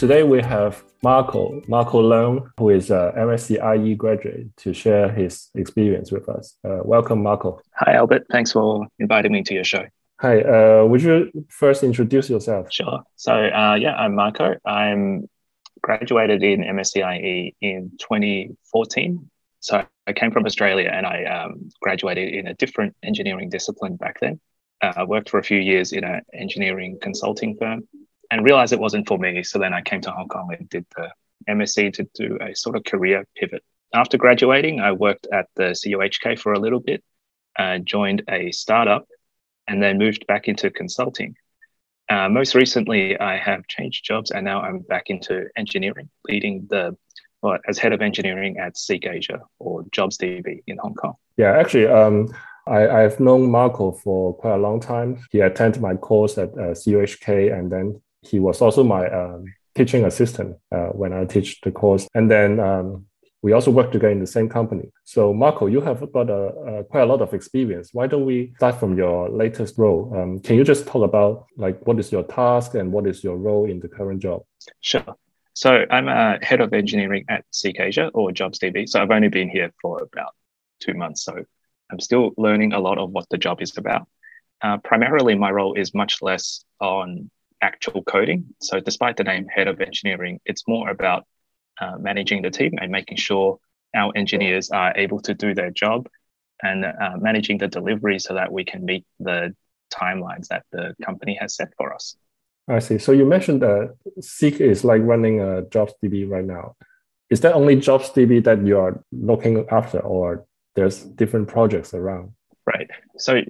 Today we have Marco, Marco Leung, who is a MSc IE graduate, to share his experience with us. Uh, welcome, Marco. Hi, Albert. Thanks for inviting me to your show. Hi. Uh, would you first introduce yourself? Sure. So, uh, yeah, I'm Marco. I'm graduated in MSc IE in 2014. So I came from Australia and I um, graduated in a different engineering discipline back then. Uh, I worked for a few years in an engineering consulting firm and realized it wasn't for me. So then I came to Hong Kong and did the MSc to do a sort of career pivot. After graduating, I worked at the CUHK for a little bit, uh, joined a startup, and then moved back into consulting. Uh, most recently, I have changed jobs and now I'm back into engineering, leading the well, as head of engineering at Seek Asia or JobsDB in Hong Kong. Yeah, actually, um, I, I've known Marco for quite a long time. He attended my course at uh, CUHK and then he was also my um, teaching assistant uh, when I teach the course. And then um, we also work together in the same company. So Marco, you have got a, a, quite a lot of experience. Why don't we start from your latest role? Um, can you just talk about like what is your task and what is your role in the current job? Sure. So I'm a head of engineering at Seek Asia or JobsDB. So I've only been here for about two months. So I'm still learning a lot of what the job is about. Uh, primarily, my role is much less on actual coding. So, despite the name head of engineering, it's more about uh, managing the team and making sure our engineers are able to do their job and uh, managing the delivery so that we can meet the timelines that the company has set for us. I see. So you mentioned that Seek is like running a JobsDB right now. Is that only JobsDB that you are looking after, or there's different projects around? Right. So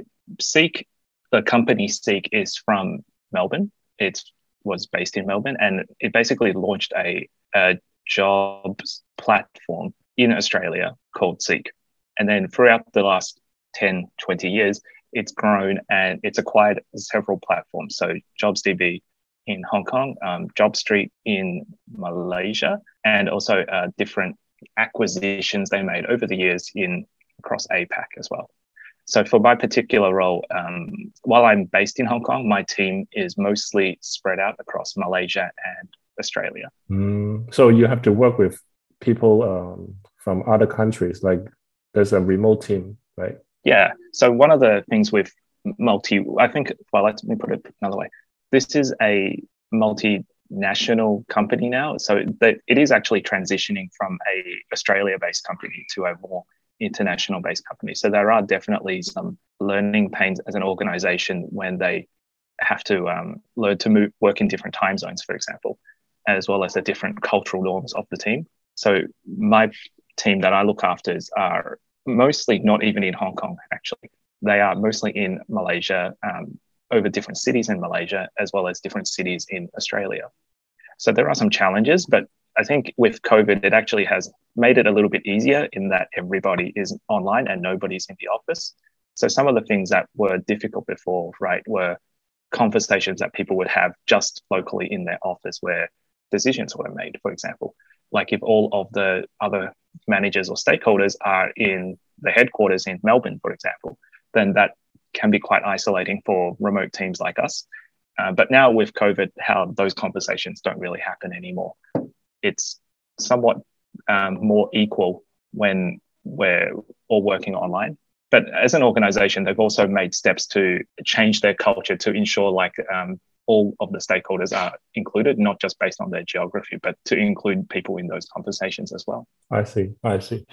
Seek, the company Seek, is from Melbourne, it was based in Melbourne, and it basically launched a, a jobs platform in Australia called Seek. And then throughout the last 10, 20 years, it's grown and it's acquired several platforms. So JobsDB in Hong Kong, um, JobStreet in Malaysia, and also uh, different acquisitions they made over the years in across APAC as well. So for my particular role, um, while I'm based in Hong Kong, my team is mostly spread out across Malaysia and Australia. Mm, so you have to work with people um, from other countries, like there's a remote team, right? Yeah. So one of the things with multi, I think, well, let me put it another way. This is a multinational company now, so that it is actually transitioning from a Australia-based company to a more international based companies. So there are definitely some learning pains as an organization when they have to um, learn to move, work in different time zones, for example, as well as the different cultural norms of the team. So my team that I look after are mostly not even in Hong Kong, actually. They are mostly in Malaysia, um, over different cities in Malaysia, as well as different cities in Australia. So there are some challenges, but I think with COVID, it actually has made it a little bit easier in that everybody is online and nobody's in the office. So some of the things that were difficult before, right, were conversations that people would have just locally in their office where decisions were made, for example. Like if all of the other managers or stakeholders are in the headquarters in Melbourne, for example, then that can be quite isolating for remote teams like us. Uh, but now with COVID, how those conversations don't really happen anymore it's somewhat um, more equal when we're all working online. But as an organization, they've also made steps to change their culture to ensure like um, all of the stakeholders are included, not just based on their geography, but to include people in those conversations as well. I see. I see.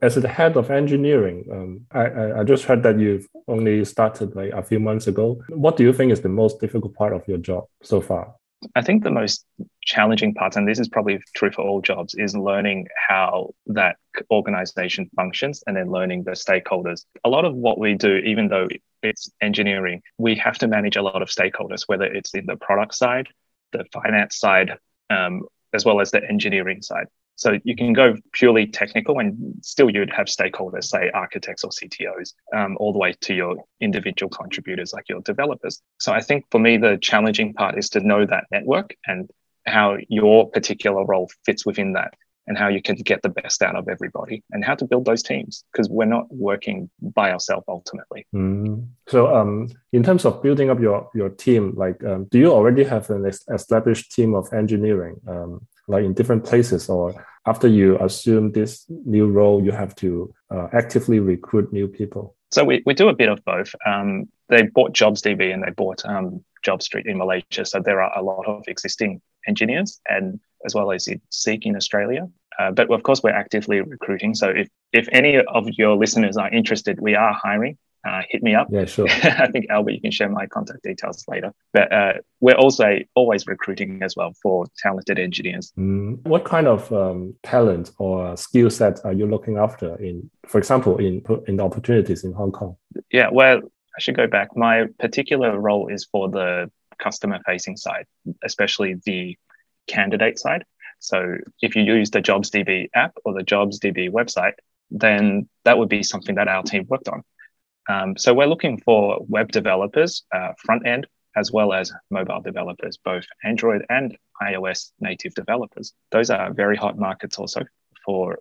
As the head of engineering, um, I, I just heard that you've only started like a few months ago. What do you think is the most difficult part of your job so far? I think the most challenging parts, and this is probably true for all jobs, is learning how that organization functions and then learning the stakeholders. A lot of what we do, even though it's engineering, we have to manage a lot of stakeholders, whether it's in the product side, the finance side, um, as well as the engineering side. So you can go purely technical and still you'd have stakeholders, say architects or CTOs, um, all the way to your individual contributors like your developers. So I think for me, the challenging part is to know that network and how your particular role fits within that and how you can get the best out of everybody and how to build those teams because we're not working by ourselves ultimately. Mm. So, um, in terms of building up your your team, like, um, do you already have an established team of engineering, um, like in different places, or after you assume this new role, you have to uh, actively recruit new people? So we, we do a bit of both. Um, they bought JobsDB and they bought um, JobStreet in Malaysia. So there are a lot of existing engineers and as well as Seek in Australia. Uh, but of course, we're actively recruiting. So if, if any of your listeners are interested, we are hiring. Uh, hit me up. Yeah, sure. I think Albert, you can share my contact details later. But uh, we're also always recruiting as well for talented engineers. Mm. What kind of um, talent or skill set are you looking after in, for example, in in opportunities in Hong Kong? Yeah, well, I should go back. My particular role is for the customer facing side, especially the candidate side. So if you use the JobsDB app or the JobsDB website, then that would be something that our team worked on. Um, so we're looking for web developers, uh, front end, as well as mobile developers, both Android and iOS native developers. Those are very hot markets also for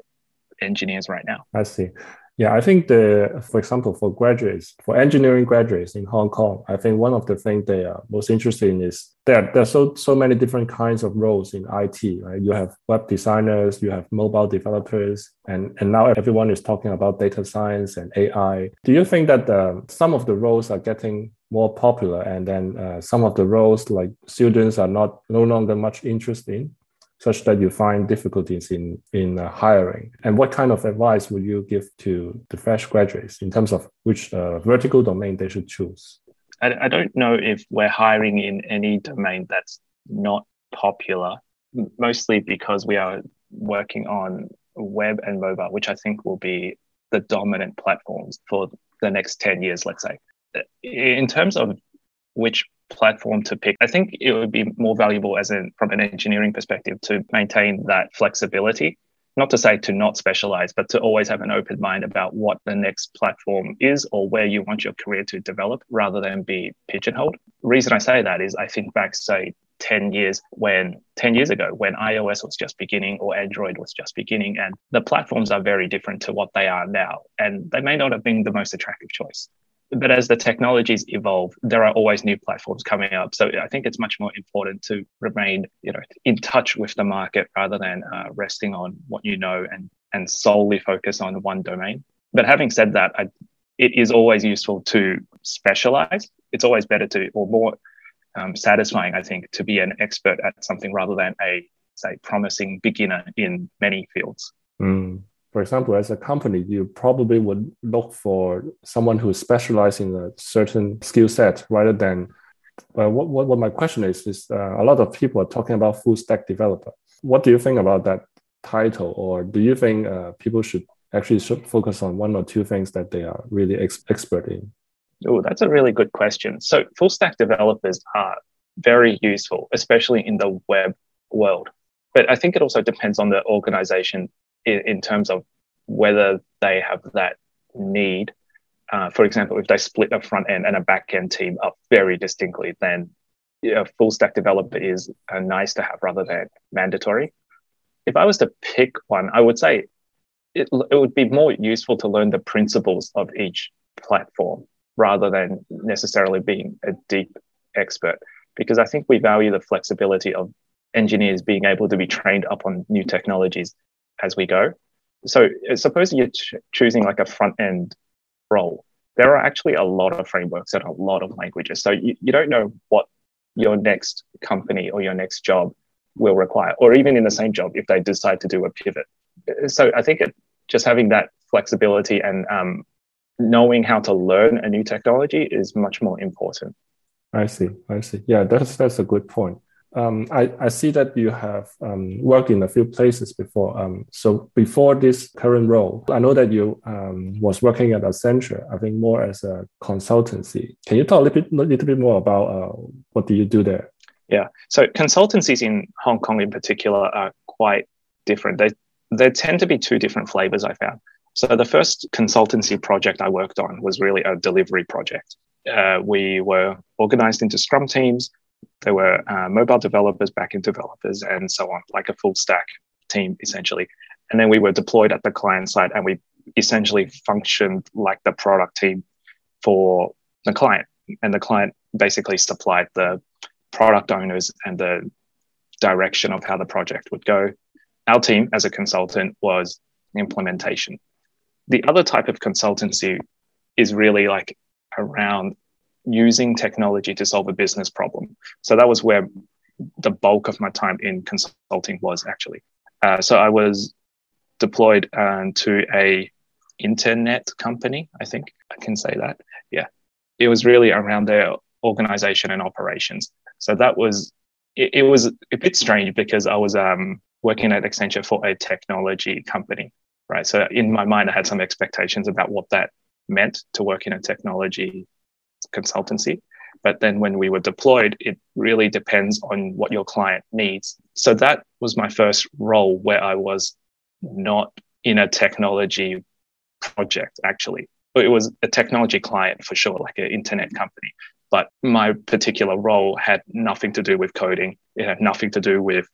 engineers right now. I see. Yeah, I think the, for example, for graduates, for engineering graduates in Hong Kong, I think one of the things they are most interested in is there. There's so so many different kinds of roles in IT. Right? You have web designers, you have mobile developers, and and now everyone is talking about data science and AI. Do you think that uh, some of the roles are getting more popular, and then uh, some of the roles like students are not no longer much interested in? Such that you find difficulties in in uh, hiring? And what kind of advice would you give to the fresh graduates in terms of which uh, vertical domain they should choose? I, I don't know if we're hiring in any domain that's not popular, mostly because we are working on web and mobile, which I think will be the dominant platforms for the next 10 years, let's say. In terms of which platform to pick. I think it would be more valuable as in from an engineering perspective to maintain that flexibility. Not to say to not specialize, but to always have an open mind about what the next platform is or where you want your career to develop rather than be pigeonholed. Reason I say that is I think back, say, 10 years when 10 years ago when iOS was just beginning or Android was just beginning and the platforms are very different to what they are now and they may not have been the most attractive choice but as the technologies evolve, there are always new platforms coming up. So I think it's much more important to remain, you know, in touch with the market rather than uh, resting on what you know and and solely focus on one domain. But having said that, I, it is always useful to specialize. It's always better to, or more um, satisfying, I think, to be an expert at something rather than a say promising beginner in many fields. Mm for example, as a company, you probably would look for someone who specializes in a certain skill set rather than. Uh, what, what, what my question is is uh, a lot of people are talking about full stack developer. What do you think about that title, or do you think uh, people should actually should focus on one or two things that they are really ex- expert in? Oh, that's a really good question. So, full stack developers are very useful, especially in the web world. But I think it also depends on the organization in, in terms of whether they have that need. Uh, for example, if they split a front end and a back end team up very distinctly, then a full stack developer is a nice to have rather than mandatory. If I was to pick one, I would say it, it would be more useful to learn the principles of each platform rather than necessarily being a deep expert. Because I think we value the flexibility of engineers being able to be trained up on new technologies as we go. So suppose you're ch- choosing like a front end role. There are actually a lot of frameworks and a lot of languages. So you, you don't know what your next company or your next job will require, or even in the same job if they decide to do a pivot. So I think it, just having that flexibility and um, knowing how to learn a new technology is much more important. I see. I see. Yeah, that's that's a good point. Um, I, I see that you have um, worked in a few places before. Um, so before this current role, I know that you um, was working at Accenture, I think more as a consultancy. Can you talk a little bit, little bit more about uh, what do you do there? Yeah, so consultancies in Hong Kong in particular are quite different. They, there tend to be two different flavors I found. So the first consultancy project I worked on was really a delivery project. Uh, we were organized into scrum teams there were uh, mobile developers, backend developers, and so on, like a full stack team essentially. And then we were deployed at the client side and we essentially functioned like the product team for the client. And the client basically supplied the product owners and the direction of how the project would go. Our team as a consultant was implementation. The other type of consultancy is really like around using technology to solve a business problem. So that was where the bulk of my time in consulting was actually. Uh, so I was deployed um, to a internet company. I think I can say that. Yeah, it was really around their organization and operations. So that was it, it was a bit strange because I was um, working at Accenture for a technology company, right? So in my mind, I had some expectations about what that meant to work in a technology consultancy. But then when we were deployed, it really depends on what your client needs. So that was my first role where I was not in a technology project, actually. It was a technology client for sure, like an internet company. But my particular role had nothing to do with coding, it had nothing to do with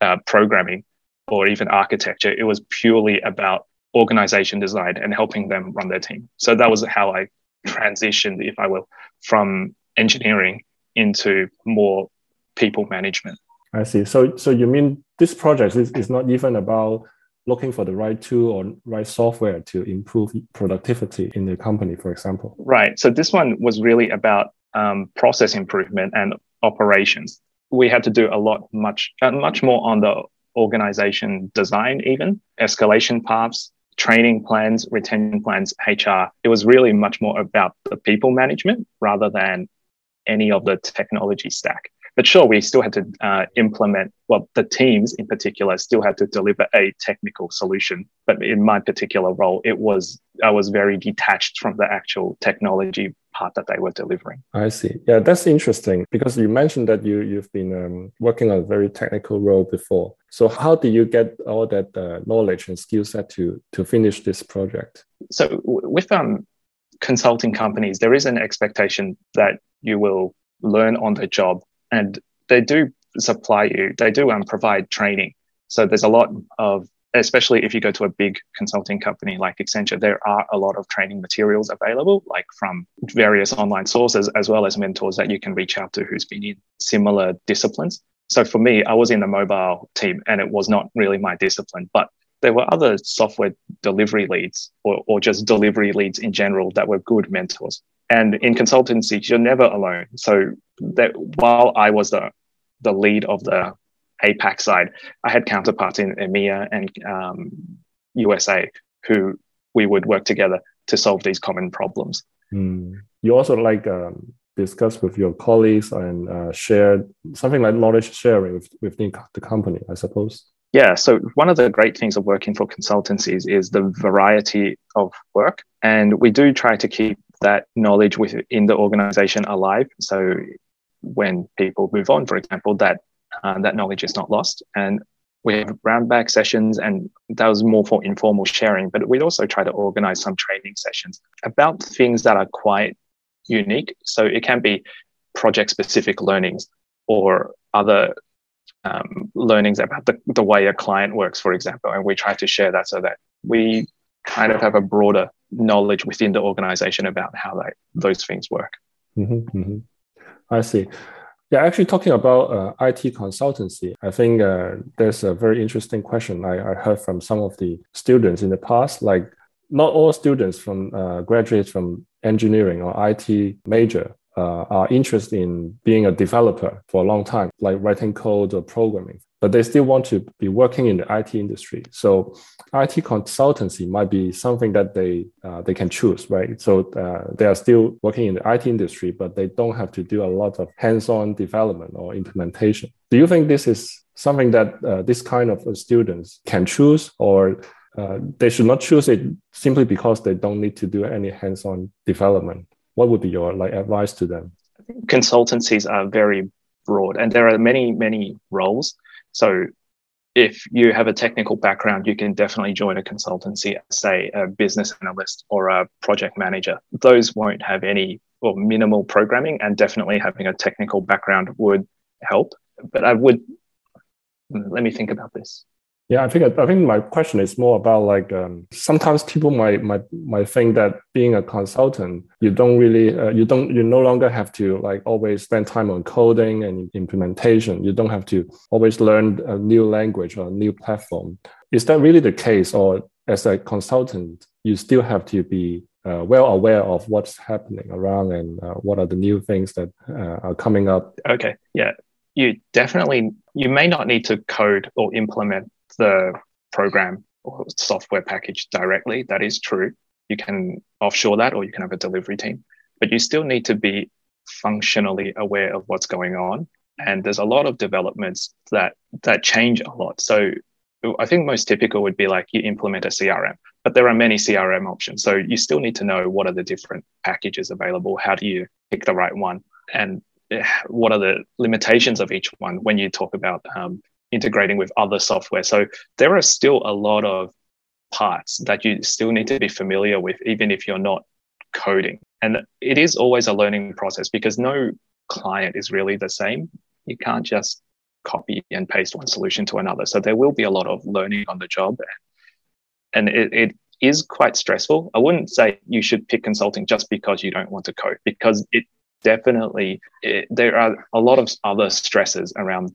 uh, programming or even architecture. It was purely about organization design and helping them run their team. So that was how I transitioned, if I will, from engineering into more people management. I see. So, so you mean this project is, is not even about looking for the right tool or right software to improve productivity in the company, for example? Right. So this one was really about um, process improvement and operations. We had to do a lot, much, uh, much more on the organization design, even escalation paths, training plans, retention plans, HR. It was really much more about the people management rather than any of the technology stack. But sure, we still had to uh, implement, well, the teams in particular still had to deliver a technical solution. But in my particular role, it was, I was very detached from the actual technology part that they were delivering. I see. Yeah, that's interesting because you mentioned that you, you've been um, working on a very technical role before. So how do you get all that uh, knowledge and skill set to, to finish this project? So with um, consulting companies, there is an expectation that you will learn on the job and they do supply you, they do um, provide training. So there's a lot of, especially if you go to a big consulting company like Accenture, there are a lot of training materials available, like from various online sources, as well as mentors that you can reach out to who's been in similar disciplines. So for me, I was in the mobile team and it was not really my discipline, but there were other software delivery leads or, or just delivery leads in general that were good mentors. And in consultancy, you're never alone. So that while I was the the lead of the APAC side, I had counterparts in EMEA and um, USA who we would work together to solve these common problems. Mm. You also like um, discuss with your colleagues and uh, share something like knowledge sharing with, within the company, I suppose. Yeah. So one of the great things of working for consultancies is the variety of work, and we do try to keep that knowledge within the organization alive. So when people move on, for example, that uh, that knowledge is not lost. And we have brown bag sessions, and that was more for informal sharing. But we'd also try to organize some training sessions about things that are quite unique. So it can be project specific learnings or other um, learnings about the, the way a client works, for example. And we try to share that so that we kind of have a broader knowledge within the organization about how those things work. Mm-hmm, mm-hmm. I see. Yeah, actually, talking about uh, IT consultancy, I think uh, there's a very interesting question I, I, heard from some of the students in the past. Like, not all students from uh, graduates from engineering or IT major uh, are interested in being a developer for a long time, like writing code or programming, but they still want to be working in the IT industry. So IT consultancy might be something that they uh, they can choose, right? So uh, they are still working in the IT industry, but they don't have to do a lot of hands-on development or implementation. Do you think this is something that uh, this kind of students can choose, or uh, they should not choose it simply because they don't need to do any hands-on development? what would be your like advice to them? Consultancies are very broad, and there are many many roles. So if you have a technical background, you can definitely join a consultancy, say a business analyst or a project manager. Those won't have any or minimal programming, and definitely having a technical background would help. But I would let me think about this. Yeah, I think I think my question is more about like um, sometimes people might might might think that being a consultant, you don't really uh, you don't you no longer have to like always spend time on coding and implementation. You don't have to always learn a new language or a new platform. Is that really the case, or as a consultant, you still have to be uh, well aware of what's happening around and uh, what are the new things that uh, are coming up? Okay, yeah, you definitely you may not need to code or implement the program or software package directly. That is true. You can offshore that or you can have a delivery team, but you still need to be functionally aware of what's going on. And there's a lot of developments that that change a lot. So I think most typical would be like you implement a CRM, but there are many CRM options. So you still need to know what are the different packages available. How do you pick the right one? And eh, what are the limitations of each one when you talk about um, integrating with other software. So there are still a lot of parts that you still need to be familiar with, even if you're not coding. And it is always a learning process because no client is really the same. You can't just copy and paste one solution to another. So there will be a lot of learning on the job. And it, it is quite stressful. I wouldn't say you should pick consulting just because you don't want to code, because it definitely, it, there are a lot of other stresses around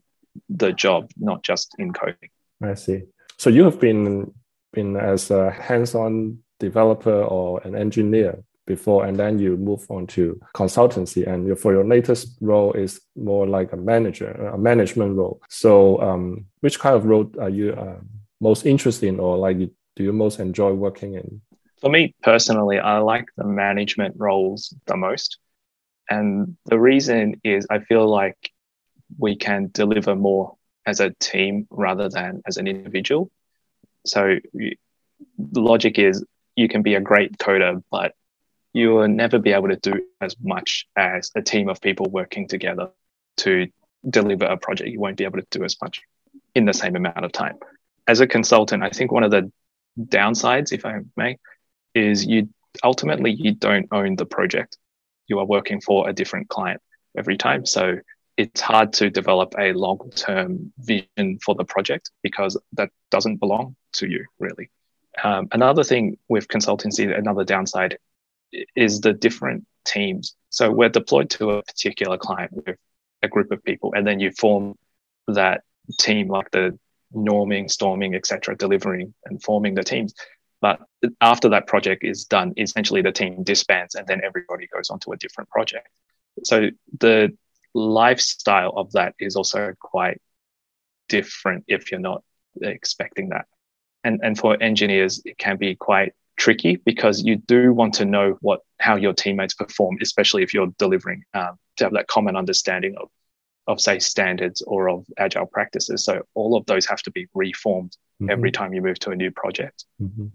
the job, not just in coding. I see. So you have been been as a hands-on developer or an engineer before, and then you move on to consultancy, and for your latest role is more like a manager, a management role. So, um, which kind of role are you uh, most interested in, or like do you most enjoy working in? For me personally, I like the management roles the most. And the reason is I feel like we can deliver more as a team rather than as an individual. So the logic is you can be a great coder, but you will never be able to do as much as a team of people working together to deliver a project. You won't be able to do as much in the same amount of time. As a consultant, I think one of the downsides, if I may, is you ultimately you don't own the project. You are working for a different client every time. So it's hard to develop a long term vision for the project because that doesn't belong to you, really. Um, another thing with consultancy, another downside is the different teams. So we're deployed to a particular client with a group of people, and then you form that team, like the norming, storming, etc., delivering and forming the teams. But after that project is done, essentially the team disbands, and then everybody goes on to a different project. So the lifestyle of that is also quite different if you're not expecting that. And, and for engineers, it can be quite tricky because you do want to know what how your teammates perform, especially if you're delivering um, to have that common understanding of of say standards or of agile practices. So all of those have to be reformed mm-hmm. every time you move to a new project. Mm-hmm.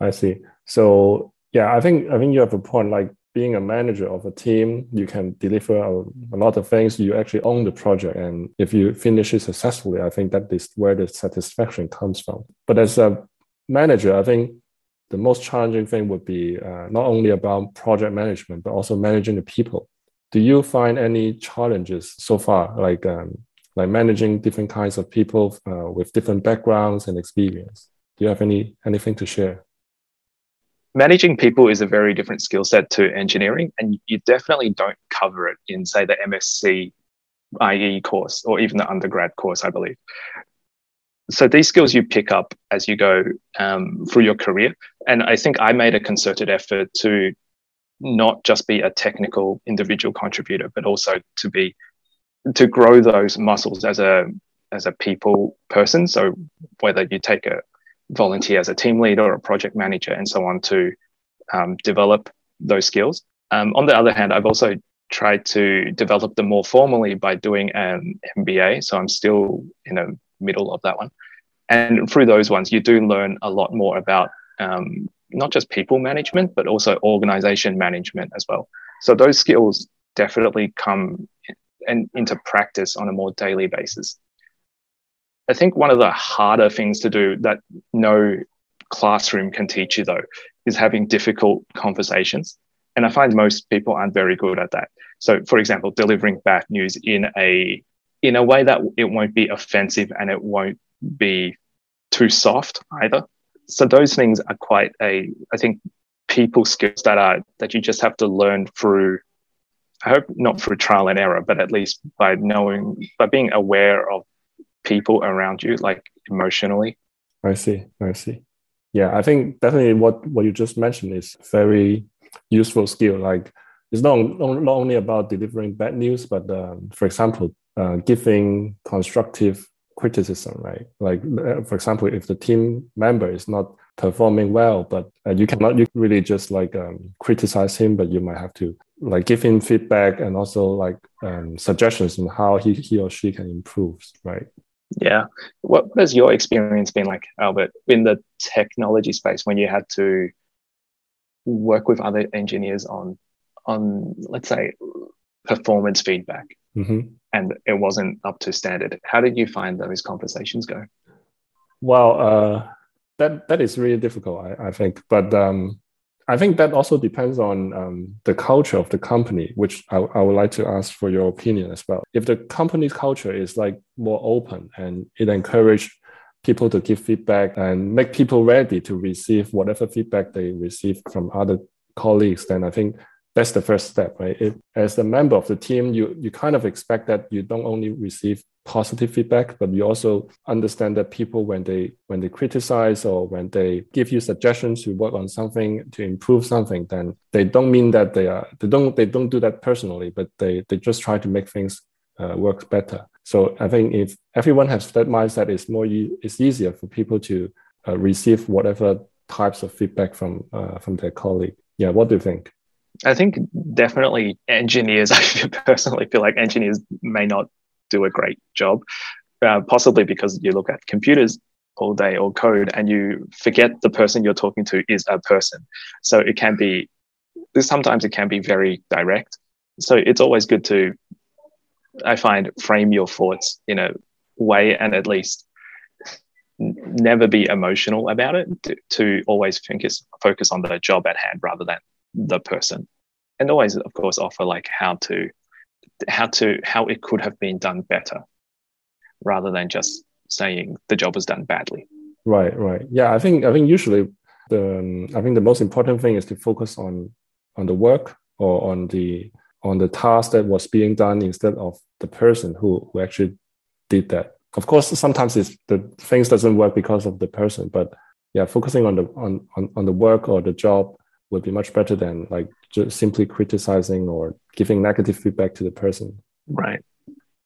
I see. So yeah, I think I think you have a point. Like being a manager of a team, you can deliver a, a, lot of things. You actually own the project. And if you finish it successfully, I think that is where the satisfaction comes from. But as a manager, I think the most challenging thing would be uh, not only about project management, but also managing the people. Do you find any challenges so far, like um, like managing different kinds of people uh, with different backgrounds and experience? Do you have any anything to share? Managing people is a very different skill set to engineering, and you definitely don't cover it in, say, the MSc IE course or even the undergrad course, I believe. So these skills you pick up as you go um, through your career. And I think I made a concerted effort to not just be a technical individual contributor, but also to be to grow those muscles as a as a people person. So whether you take a volunteer as a team leader or a project manager and so on to um, develop those skills. Um, on the other hand, I've also tried to develop them more formally by doing an MBA. So I'm still in the middle of that one. And through those ones, you do learn a lot more about um, not just people management, but also organization management as well. So those skills definitely come in, into practice on a more daily basis. I think one of the harder things to do that no classroom can teach you, though, is having difficult conversations. And I find most people aren't very good at that. So, for example, delivering bad news in a in a way that it won't be offensive and it won't be too soft either. So those things are quite a, I think, people skills that are that you just have to learn through. I hope not through trial and error, but at least by knowing, by being aware of people around you, like emotionally. I see. I see. Yeah, I think definitely what what you just mentioned is very useful skill. Like it's not, not only about delivering bad news, but um, for example, uh, giving constructive criticism, right? Like, uh, for example, if the team member is not performing well, but uh, you cannot you really just like um, criticize him, but you might have to like give him feedback and also like um, suggestions on how he, he or she can improve, right? Yeah. What what has your experience been like, Albert, in the technology space when you had to work with other engineers on on let's say performance feedback mm-hmm. and it wasn't up to standard how did you find those conversations go well uh, that that is really difficult i, I think but um, i think that also depends on um, the culture of the company which I, I would like to ask for your opinion as well. If the company's culture is like more open and it encourages people to give feedback and make people ready to receive whatever feedback they receive from other colleagues then i think that's the first step, right? If, as a member of the team, you you kind of expect that you don't only receive positive feedback, but you also understand that people when they when they criticize or when they give you suggestions to work on something to improve something, then they don't mean that they are they don't they don't do that personally, but they they just try to make things uh, work better. So I think if everyone has that mindset, it's more it's easier for people to uh, receive whatever types of feedback from uh, from their colleague. Yeah, what do you think? I think definitely engineers, I personally feel like engineers may not do a great job, uh, possibly because you look at computers all day or code and you forget the person you're talking to is a person. So it can be, sometimes it can be very direct. So it's always good to, I find, frame your thoughts in a way and at least never be emotional about it to, to always focus focus on the job at hand rather than the person. And always of course offer like how to how to how it could have been done better rather than just saying the job was done badly. Right right. Yeah i think i think usually the um, i think the most important thing is to focus on on the work or on the on the task that was being done instead of the person who, who actually did that. Of course sometimes it's the things doesn't work because of the person but yeah focusing on the on, on, on the work or the job would be much better than like just simply criticizing or giving negative feedback to the person. Right.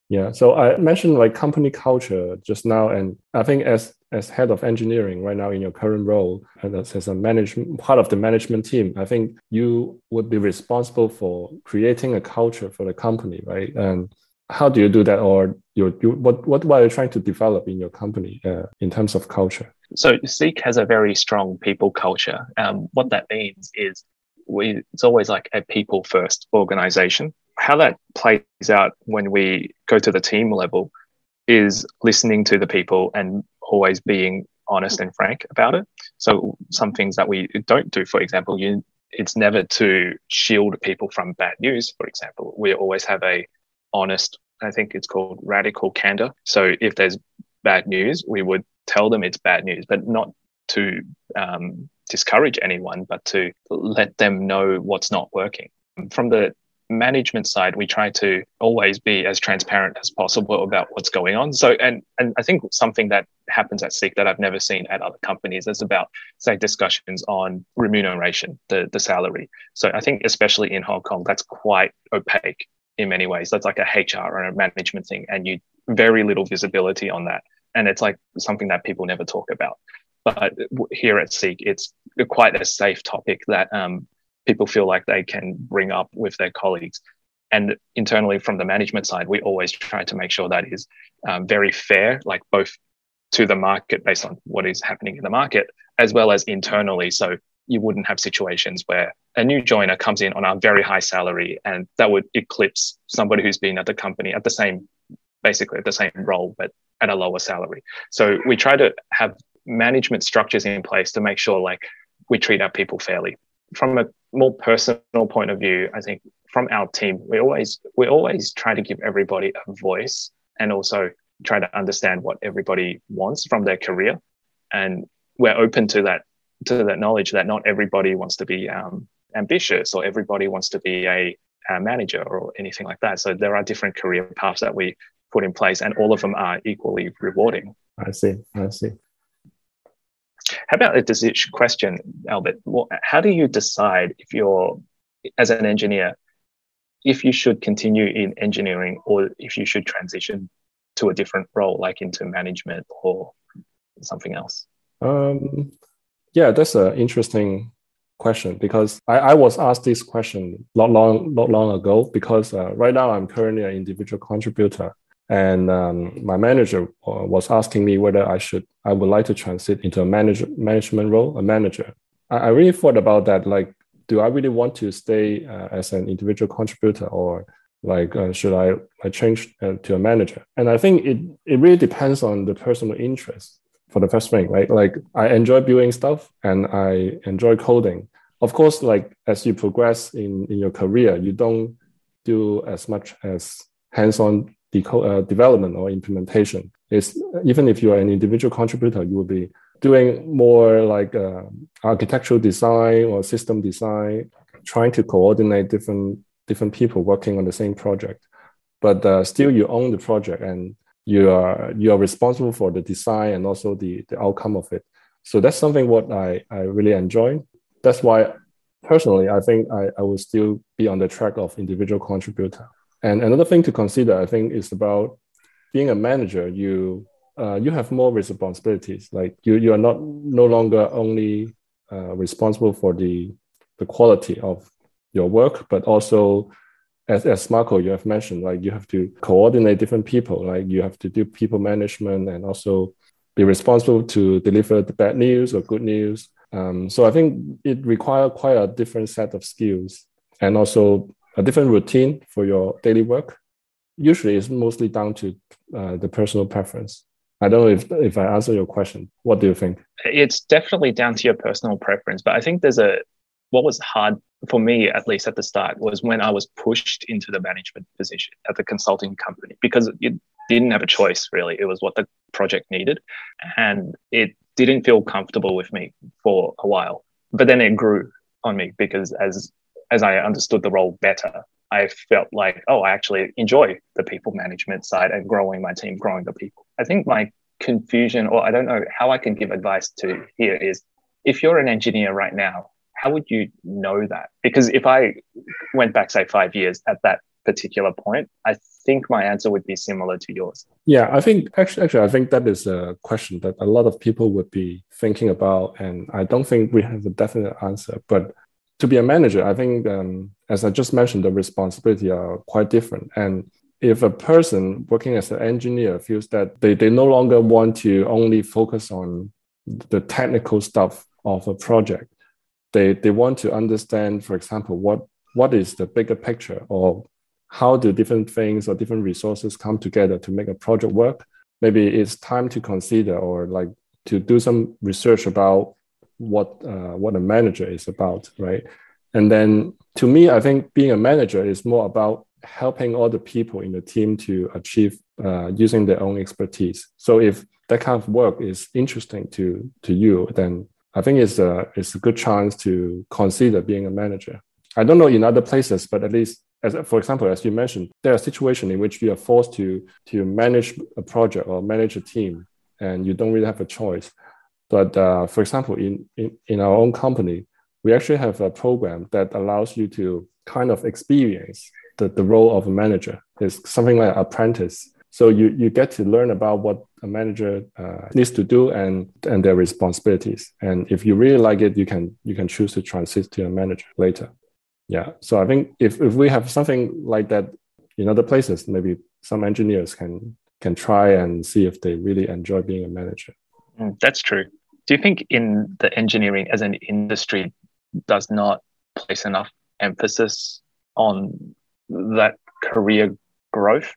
Yeah. So I mentioned like company culture just now, and I think as as head of engineering right now in your current role and as, as a management part of the management team, I think you would be responsible for creating a culture for the company, right? And how do you do that, or you, you what what are you trying to develop in your company uh, in terms of culture? So Seek has a very strong people culture. Um, what that means is we it's always like a people first organization. How that plays out when we go to the team level is listening to the people and always being honest and frank about it. So some things that we don't do, for example, you it's never to shield people from bad news. For example, we always have a honest. I think it's called radical candor. So if there's bad news, we would tell them it's bad news, but not to um, discourage anyone, but to let them know what's not working. From the management side, we try to always be as transparent as possible about what's going on. So, and and I think something that happens at Seek that I've never seen at other companies is about, say, discussions on remuneration, the the salary. So, I think especially in Hong Kong, that's quite opaque in many ways. That's like a HR or a management thing, and you very little visibility on that and it's like something that people never talk about. But here at Seek, it's quite a safe topic that um, people feel like they can bring up with their colleagues. And internally, from the management side, we always try to make sure that is um, very fair, like both to the market based on what is happening in the market, as well as internally. So you wouldn't have situations where a new joiner comes in on a very high salary and that would eclipse somebody who's been at the company at the same basically at the same role but at a lower salary. So we try to have management structures in place to make sure like we treat our people fairly. From a more personal point of view, I think from our team, we always we always try to give everybody a voice and also try to understand what everybody wants from their career. and we're open to that to that knowledge that not everybody wants to be um, ambitious or everybody wants to be a, a manager or anything like that. So there are different career paths that we put in place, and all of them are equally rewarding. I see. I see. How about a decision question, Albert? How do you decide if you're, as an engineer, if you should continue in engineering or if you should transition to a different role, like into management or something else? Um, yeah, that's an interesting question because I, I was asked this question not long not long ago because uh, right now I'm currently an individual contributor and um, my manager uh, was asking me whether I should I would like to transit into a manager management role a manager I, I really thought about that like do I really want to stay uh, as an individual contributor or like uh, should I, I change uh, to a manager and I think it it really depends on the personal interest for the first thing, right? Like I enjoy building stuff and I enjoy coding. Of course, like as you progress in, in your career, you don't do as much as hands-on uh, development or implementation. Is even if you are an individual contributor, you will be doing more like uh, architectural design or system design, trying to coordinate different different people working on the same project. But uh, still, you own the project and you are you are responsible for the design and also the the outcome of it so that's something what i i really enjoy that's why personally i think i, I will still be on the track of individual contributor and another thing to consider i think is about being a manager you uh, you have more responsibilities like you you are not no longer only uh, responsible for the the quality of your work but also as, as Marco, you have mentioned, like you have to coordinate different people, like you have to do people management and also be responsible to deliver the bad news or good news. Um, so I think it requires quite a different set of skills and also a different routine for your daily work. Usually, it's mostly down to uh, the personal preference. I don't know if if I answer your question. What do you think? It's definitely down to your personal preference, but I think there's a what was hard for me, at least at the start, was when I was pushed into the management position at the consulting company because you didn't have a choice, really. It was what the project needed. And it didn't feel comfortable with me for a while. But then it grew on me because as as I understood the role better, I felt like, oh, I actually enjoy the people management side and growing my team, growing the people. I think my confusion, or I don't know how I can give advice to here is if you're an engineer right now how would you know that? Because if I went back, say, five years at that particular point, I think my answer would be similar to yours. Yeah, I think actually, actually, I think that is a question that a lot of people would be thinking about, and I don't think we have a definite answer. But to be a manager, I think, um, as I just mentioned, the responsibility are quite different, and if a person working as an engineer feels that they, they no longer want to only focus on the technical stuff of a project they they want to understand, for example, what what is the bigger picture or how do different things or different resources come together to make a project work? Maybe it's time to consider or like to do some research about what uh, what a manager is about right and then to me i think being a manager is more about helping all the people in the team to achieve uh, using their own expertise so if that kind of work is interesting to to you then I think it's a it's a good chance to consider being a manager. I don't know in other places, but at least as for example, as you mentioned, there are situations in which you are forced to to manage a project or manage a team, and you don't really have a choice. But uh, for example, in, in in our own company, we actually have a program that allows you to kind of experience the, the role of a manager. It's something like an apprentice so you, you get to learn about what a manager uh, needs to do and, and their responsibilities. And if you really like it, you can you can choose to transit to a manager later. Yeah. So I think if, if we have something like that in other places, maybe some engineers can can try and see if they really enjoy being a manager. Mm, that's true. Do you think in the engineering as an industry does not place enough emphasis on that career growth?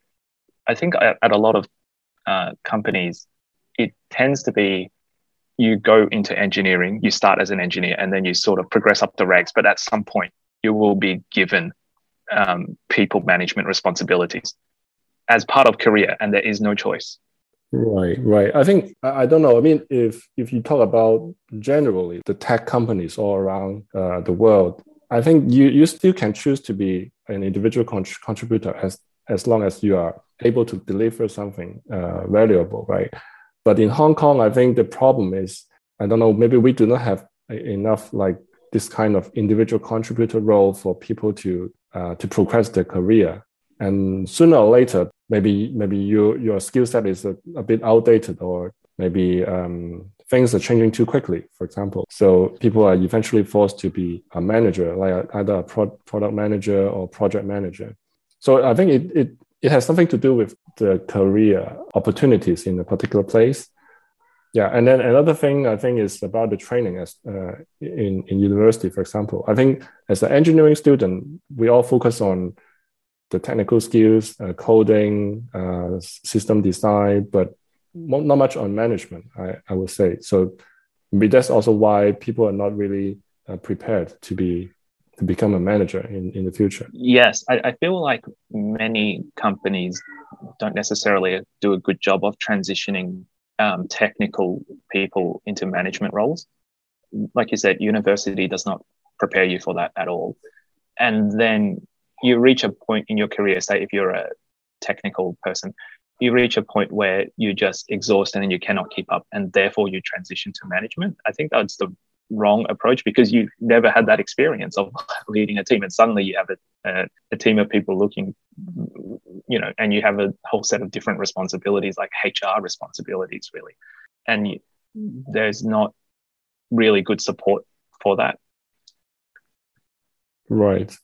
I think at, a lot of uh, companies, it tends to be you go into engineering, you start as an engineer, and then you sort of progress up the ranks. But at some point, you will be given um, people management responsibilities as part of career, and there is no choice. Right, right. I think I, don't know. I mean, if if you talk about generally the tech companies all around uh, the world, I think you you still can choose to be an individual contributor as as long as you are able to deliver something uh, valuable, right? But in Hong Kong, I think the problem is I don't know. Maybe we do not have enough like this kind of individual contributor role for people to uh, to progress their career. And sooner or later, maybe maybe you, your skill set is a, a bit outdated, or maybe um, things are changing too quickly. For example, so people are eventually forced to be a manager, like either a pro- product manager or project manager. So I think it, it it has something to do with the career opportunities in a particular place yeah, and then another thing I think is about the training as uh, in in university, for example. I think as an engineering student, we all focus on the technical skills, uh, coding, uh, system design, but not much on management. I, I would say so. Maybe that's also why people are not really uh, prepared to be to become a manager in, in the future. Yes, I, I feel like many companies don't necessarily do a good job of transitioning um, technical people into management roles. Like you said, university does not prepare you for that at all. And then you reach a point in your career, say if you're a technical person, you reach a point where you just exhaust and you cannot keep up, and therefore you transition to management. I think that's the wrong approach because you've never had that experience of leading a team, and suddenly you have a, a, a team of people looking you know, and you have a whole set of different responsibilities like HR responsibilities, really. And you, there's not really good support for that. Right.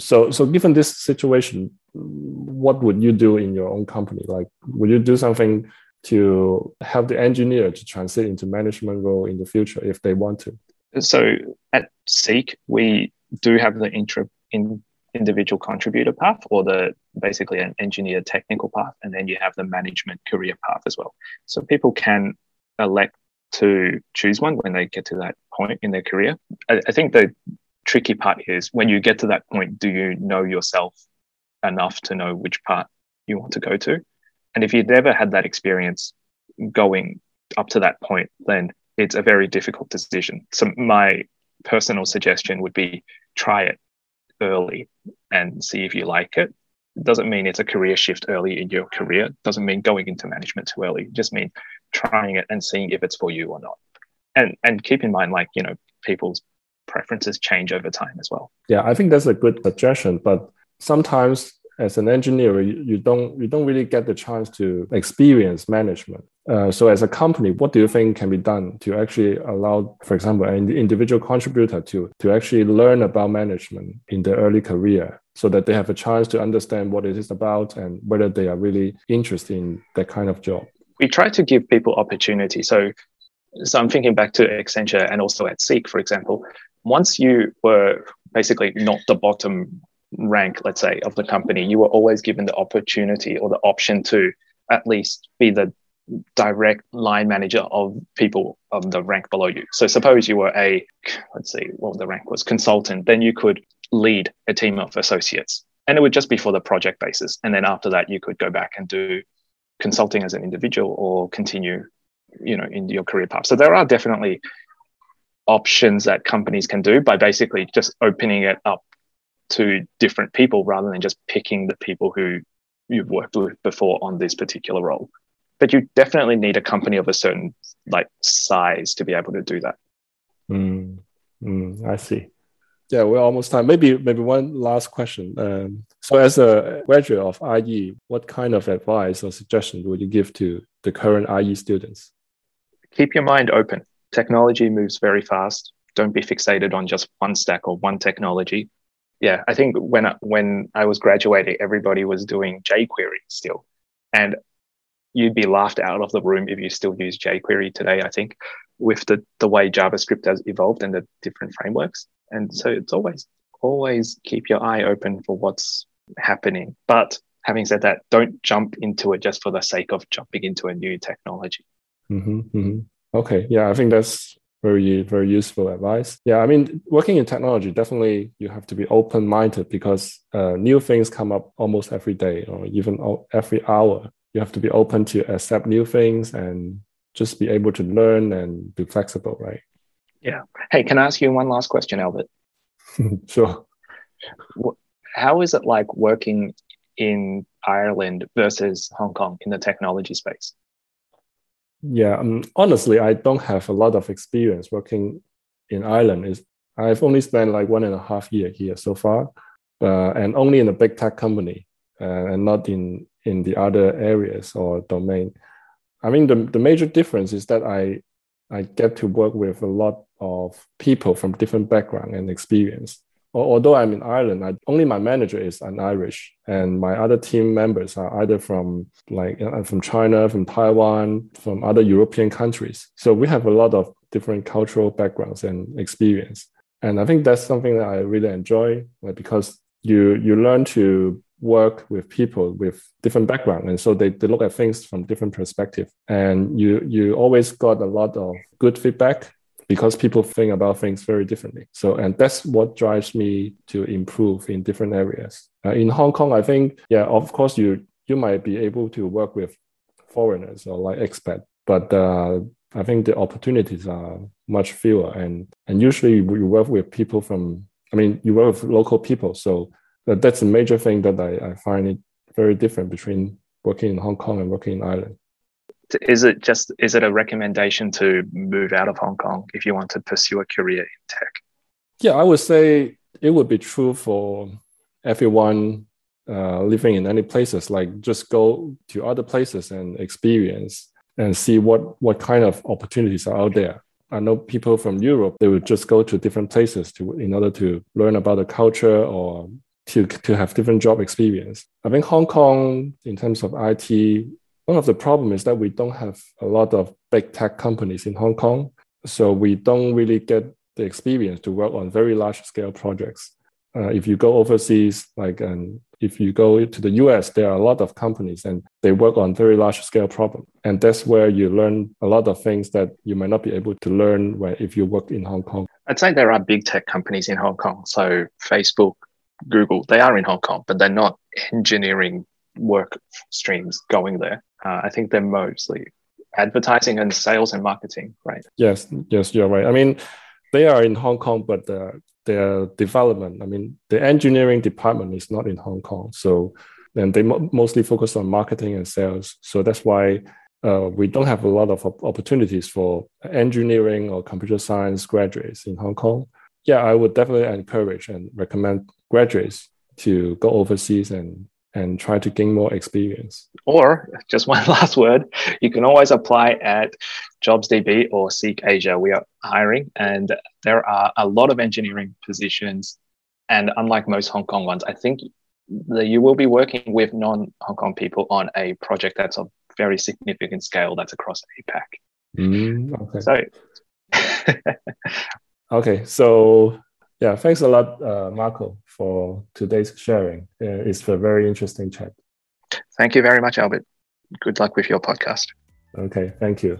So, so given this situation, what would you do in your own company? Like, would you do something to help the engineer to transit into management role in the future if they want to? So at Seek, we do have the intro in individual contributor path or the basically an engineer technical path and then you have the management career path as well so people can elect to choose one when they get to that point in their career I, I think the tricky part is when you get to that point do you know yourself enough to know which part you want to go to and if you've never had that experience going up to that point then it's a very difficult decision so my personal suggestion would be try it early and see if you like it. It doesn't mean it's a career shift early in your career. It doesn't mean going into management too early. It just mean trying it and seeing if it's for you or not. And and keep in mind, like you know, people's preferences change over time as well. Yeah, I think that's a good suggestion. But sometimes as an engineer, you, you don't you don't really get the chance to experience management. Uh, so as a company, what do you think can be done to actually allow, for example, an individual contributor to to actually learn about management in their early career, so that they have a chance to understand what it is about and whether they are really interested in that kind of job? We try to give people opportunity. So, so I'm thinking back to Accenture and also at Seek, for example. Once you were basically not the bottom rank, let's say, of the company, you were always given the opportunity or the option to at least be the direct line manager of people of the rank below you. So suppose you were a, let's see, what the rank was, consultant, then you could lead a team of associates. And it would just be for the project basis. And then after that, you could go back and do consulting as an individual or continue, you know, in your career path. So there are definitely options that companies can do by basically just opening it up to different people rather than just picking the people who you've worked with before on this particular role. But you definitely need a company of a certain like size to be able to do that. Mm, mm, I see. Yeah, we're almost time. Maybe maybe one last question. Um, so, as a graduate of IE, what kind of advice or suggestion would you give to the current IE students? Keep your mind open. Technology moves very fast. Don't be fixated on just one stack or one technology yeah, I think when when I was graduating, everybody was doing jQuery still, and you'd be laughed out of the room if you still use jQuery today. I think with the the way JavaScript has evolved and the different frameworks, and so it's always always keep your eye open for what's happening. But having said that, don't jump into it just for the sake of jumping into a new technology. Mm-hmm, mm-hmm. Okay, yeah, I think that's very very useful advice yeah i mean working in technology definitely you have to be open minded because uh, new things come up almost every day or even every hour you have to be open to accept new things and just be able to learn and be flexible, right? Yeah. Hey, can I ask you one last question, Albert? sure. How is it like working in Ireland versus Hong Kong in the technology space? Yeah, um, honestly, I don't have a lot of experience working in Ireland. Is I've only spent like one and a half year here so far, uh, and only in a big tech company, uh, and not in in the other areas or domain. I mean, the, the major difference is that I I get to work with a lot of people from different background and experience. Although I'm in Ireland, I, only my manager is an Irish, and my other team members are either from like uh, from China, from Taiwan, from other European countries. So we have a lot of different cultural backgrounds and experience, and I think that's something that I really enjoy, like, because you you learn to work with people with different background and so they, they look at things from different perspective and you you always got a lot of good feedback because people think about things very differently. So and that's what drives me to improve in different areas. Uh, in hong kong i think yeah of course you you might be able to work with foreigners or like expat but uh, i think the opportunities are much fewer. And and usually you work with people from i mean you work with local people. So that's a major thing that I, I find it very different between working in Hong Kong and working in Ireland. Is it just is it a recommendation to move out of Hong Kong if you want to pursue a career in tech? Yeah, I would say it would be true for everyone uh, living in any places. Like just go to other places and experience and see what what kind of opportunities are out there. I know people from Europe they would just go to different places to in order to learn about the culture or to, to have different job experience. I think Hong Kong, in terms of IT, one of the problem is that we don't have a lot of big tech companies in Hong Kong. So we don't really get the experience to work on very large scale projects. Uh, if you go overseas, like um, if you go to the US, there are a lot of companies and they work on very large scale problems. And that's where you learn a lot of things that you might not be able to learn when, if you work in Hong Kong. I'd say there are big tech companies in Hong Kong. So Facebook, Google, they are in Hong Kong, but they're not engineering work streams going there. Uh, I think they're mostly advertising and sales and marketing, right? Yes, yes, you're right. I mean, they are in Hong Kong, but the, their development, I mean, the engineering department is not in Hong Kong. So then they mo- mostly focus on marketing and sales. So that's why uh, we don't have a lot of opportunities for engineering or computer science graduates in Hong Kong. Yeah, I would definitely encourage and recommend graduates to go overseas and and try to gain more experience. Or just one last word, you can always apply at JobsDB or Seek Asia. We are hiring, and there are a lot of engineering positions. And unlike most Hong Kong ones, I think that you will be working with non Hong Kong people on a project that's of very significant scale that's across APAC. Mm, okay. So, okay. So yeah, thanks a lot, uh, Marco, for today's sharing. Uh, it's a very interesting chat. Thank you very much, Albert. Good luck with your podcast. Okay, thank you.